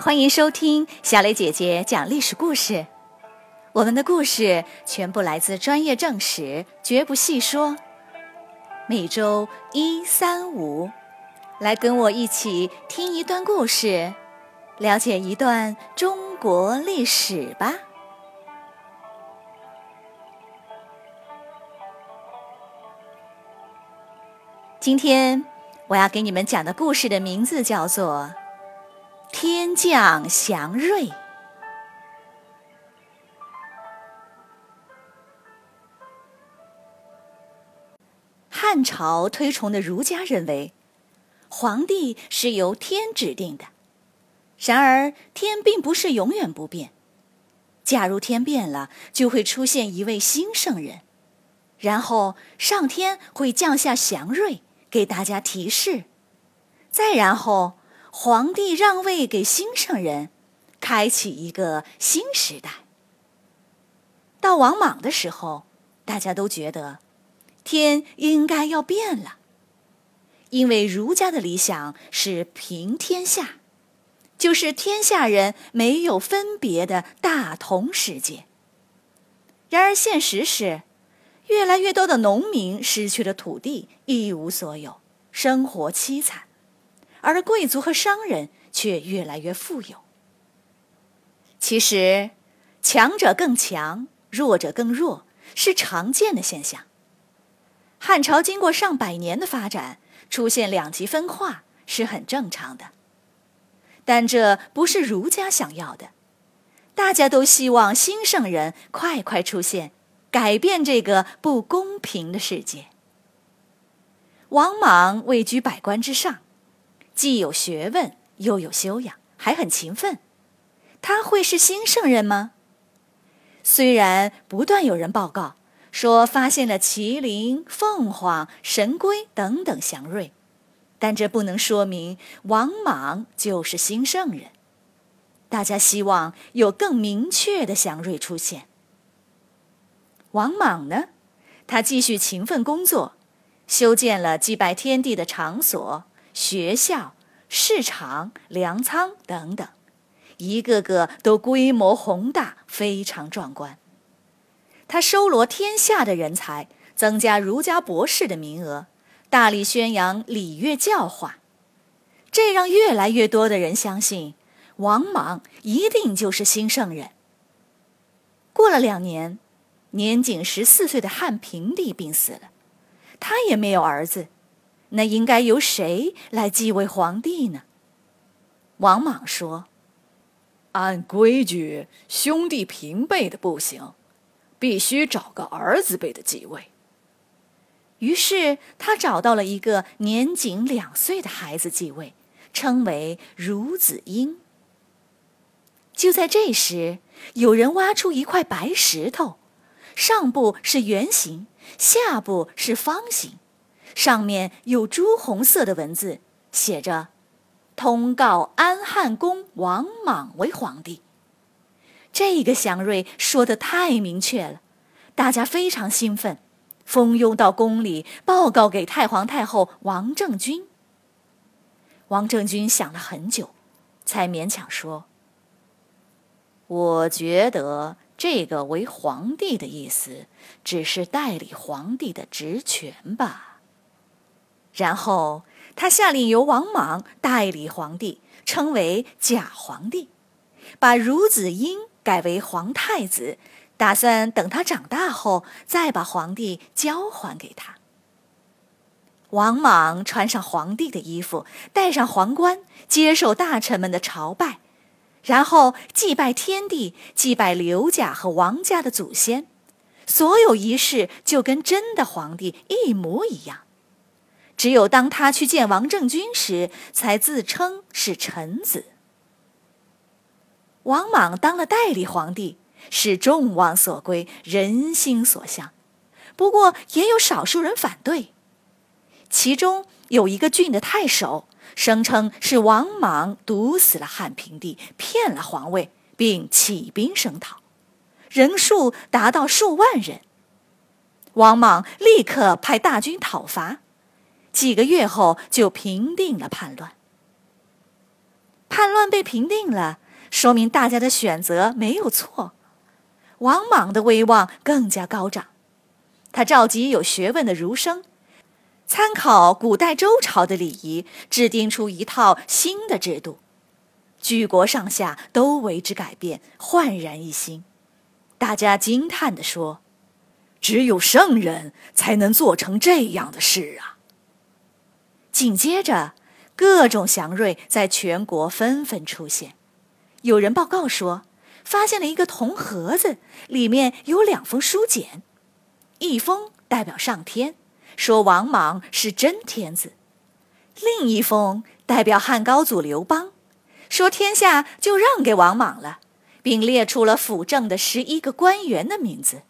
欢迎收听小雷姐姐讲历史故事。我们的故事全部来自专业正史，绝不细说。每周一、三、五，来跟我一起听一段故事，了解一段中国历史吧。今天我要给你们讲的故事的名字叫做《天降祥瑞》。汉朝推崇的儒家认为，皇帝是由天指定的。然而，天并不是永远不变。假如天变了，就会出现一位新圣人，然后上天会降下祥瑞。给大家提示，再然后，皇帝让位给新上人，开启一个新时代。到王莽的时候，大家都觉得天应该要变了，因为儒家的理想是平天下，就是天下人没有分别的大同世界。然而现实是。越来越多的农民失去了土地，一无所有，生活凄惨；而贵族和商人却越来越富有。其实，强者更强，弱者更弱，是常见的现象。汉朝经过上百年的发展，出现两极分化是很正常的。但这不是儒家想要的，大家都希望新圣人快快出现。改变这个不公平的世界。王莽位居百官之上，既有学问，又有修养，还很勤奋。他会是新圣人吗？虽然不断有人报告说发现了麒麟、凤凰、神龟等等祥瑞，但这不能说明王莽就是新圣人。大家希望有更明确的祥瑞出现。王莽呢？他继续勤奋工作，修建了祭拜天地的场所、学校、市场、粮仓等等，一个个都规模宏大，非常壮观。他收罗天下的人才，增加儒家博士的名额，大力宣扬礼乐教化，这让越来越多的人相信王莽一定就是新圣人。过了两年。年仅十四岁的汉平帝病死了，他也没有儿子，那应该由谁来继位皇帝呢？王莽说：“按规矩，兄弟平辈的不行，必须找个儿子辈的继位。”于是他找到了一个年仅两岁的孩子继位，称为孺子婴。就在这时，有人挖出一块白石头。上部是圆形，下部是方形，上面有朱红色的文字，写着“通告安汉公王莽为皇帝”。这个祥瑞说的太明确了，大家非常兴奋，蜂拥到宫里报告给太皇太后王政君。王政君想了很久，才勉强说：“我觉得。”这个为皇帝的意思，只是代理皇帝的职权吧。然后他下令由王莽代理皇帝，称为假皇帝，把孺子婴改为皇太子，打算等他长大后再把皇帝交还给他。王莽穿上皇帝的衣服，戴上皇冠，接受大臣们的朝拜。然后祭拜天地，祭拜刘家和王家的祖先，所有仪式就跟真的皇帝一模一样。只有当他去见王政君时，才自称是臣子。王莽当了代理皇帝，是众望所归，人心所向。不过也有少数人反对，其中有一个郡的太守。声称是王莽毒死了汉平帝，骗了皇位，并起兵声讨，人数达到数万人。王莽立刻派大军讨伐，几个月后就平定了叛乱。叛乱被平定了，说明大家的选择没有错。王莽的威望更加高涨，他召集有学问的儒生，参考古代周朝的礼仪，制定出一套新的制度，举国上下都为之改变，焕然一新。大家惊叹地说：“只有圣人才能做成这样的事啊！”紧接着，各种祥瑞在全国纷纷出现。有人报告说。发现了一个铜盒子，里面有两封书简，一封代表上天，说王莽是真天子；另一封代表汉高祖刘邦，说天下就让给王莽了，并列出了辅政的十一个官员的名字。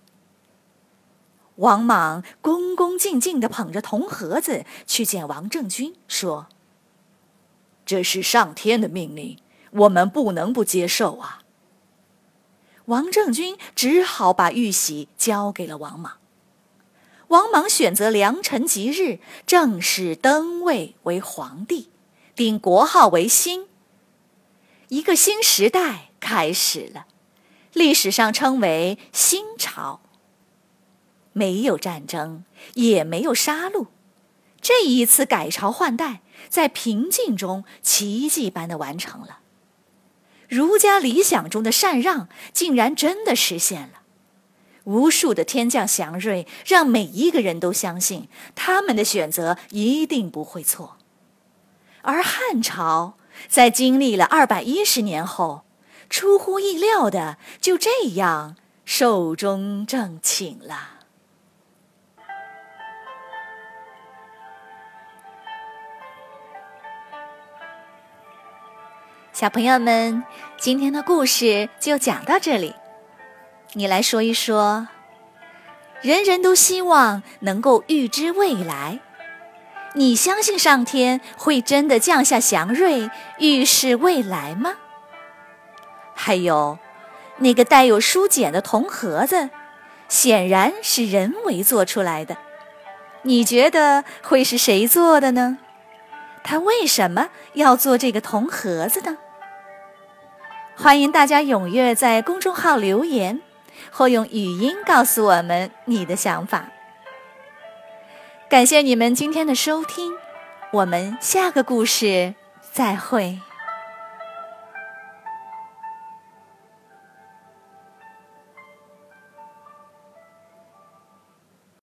王莽恭恭敬敬地捧着铜盒子去见王政君，说：“这是上天的命令，我们不能不接受啊。”王政君只好把玉玺交给了王莽。王莽选择良辰吉日，正式登位为皇帝，定国号为新。一个新时代开始了，历史上称为新朝。没有战争，也没有杀戮，这一次改朝换代在平静中奇迹般的完成了。儒家理想中的禅让竟然真的实现了，无数的天降祥瑞让每一个人都相信他们的选择一定不会错。而汉朝在经历了二百一十年后，出乎意料的就这样寿终正寝了。小朋友们，今天的故事就讲到这里。你来说一说，人人都希望能够预知未来，你相信上天会真的降下祥瑞，预示未来吗？还有，那个带有书简的铜盒子，显然是人为做出来的，你觉得会是谁做的呢？他为什么要做这个铜盒子呢？欢迎大家踊跃在公众号留言，或用语音告诉我们你的想法。感谢你们今天的收听，我们下个故事再会。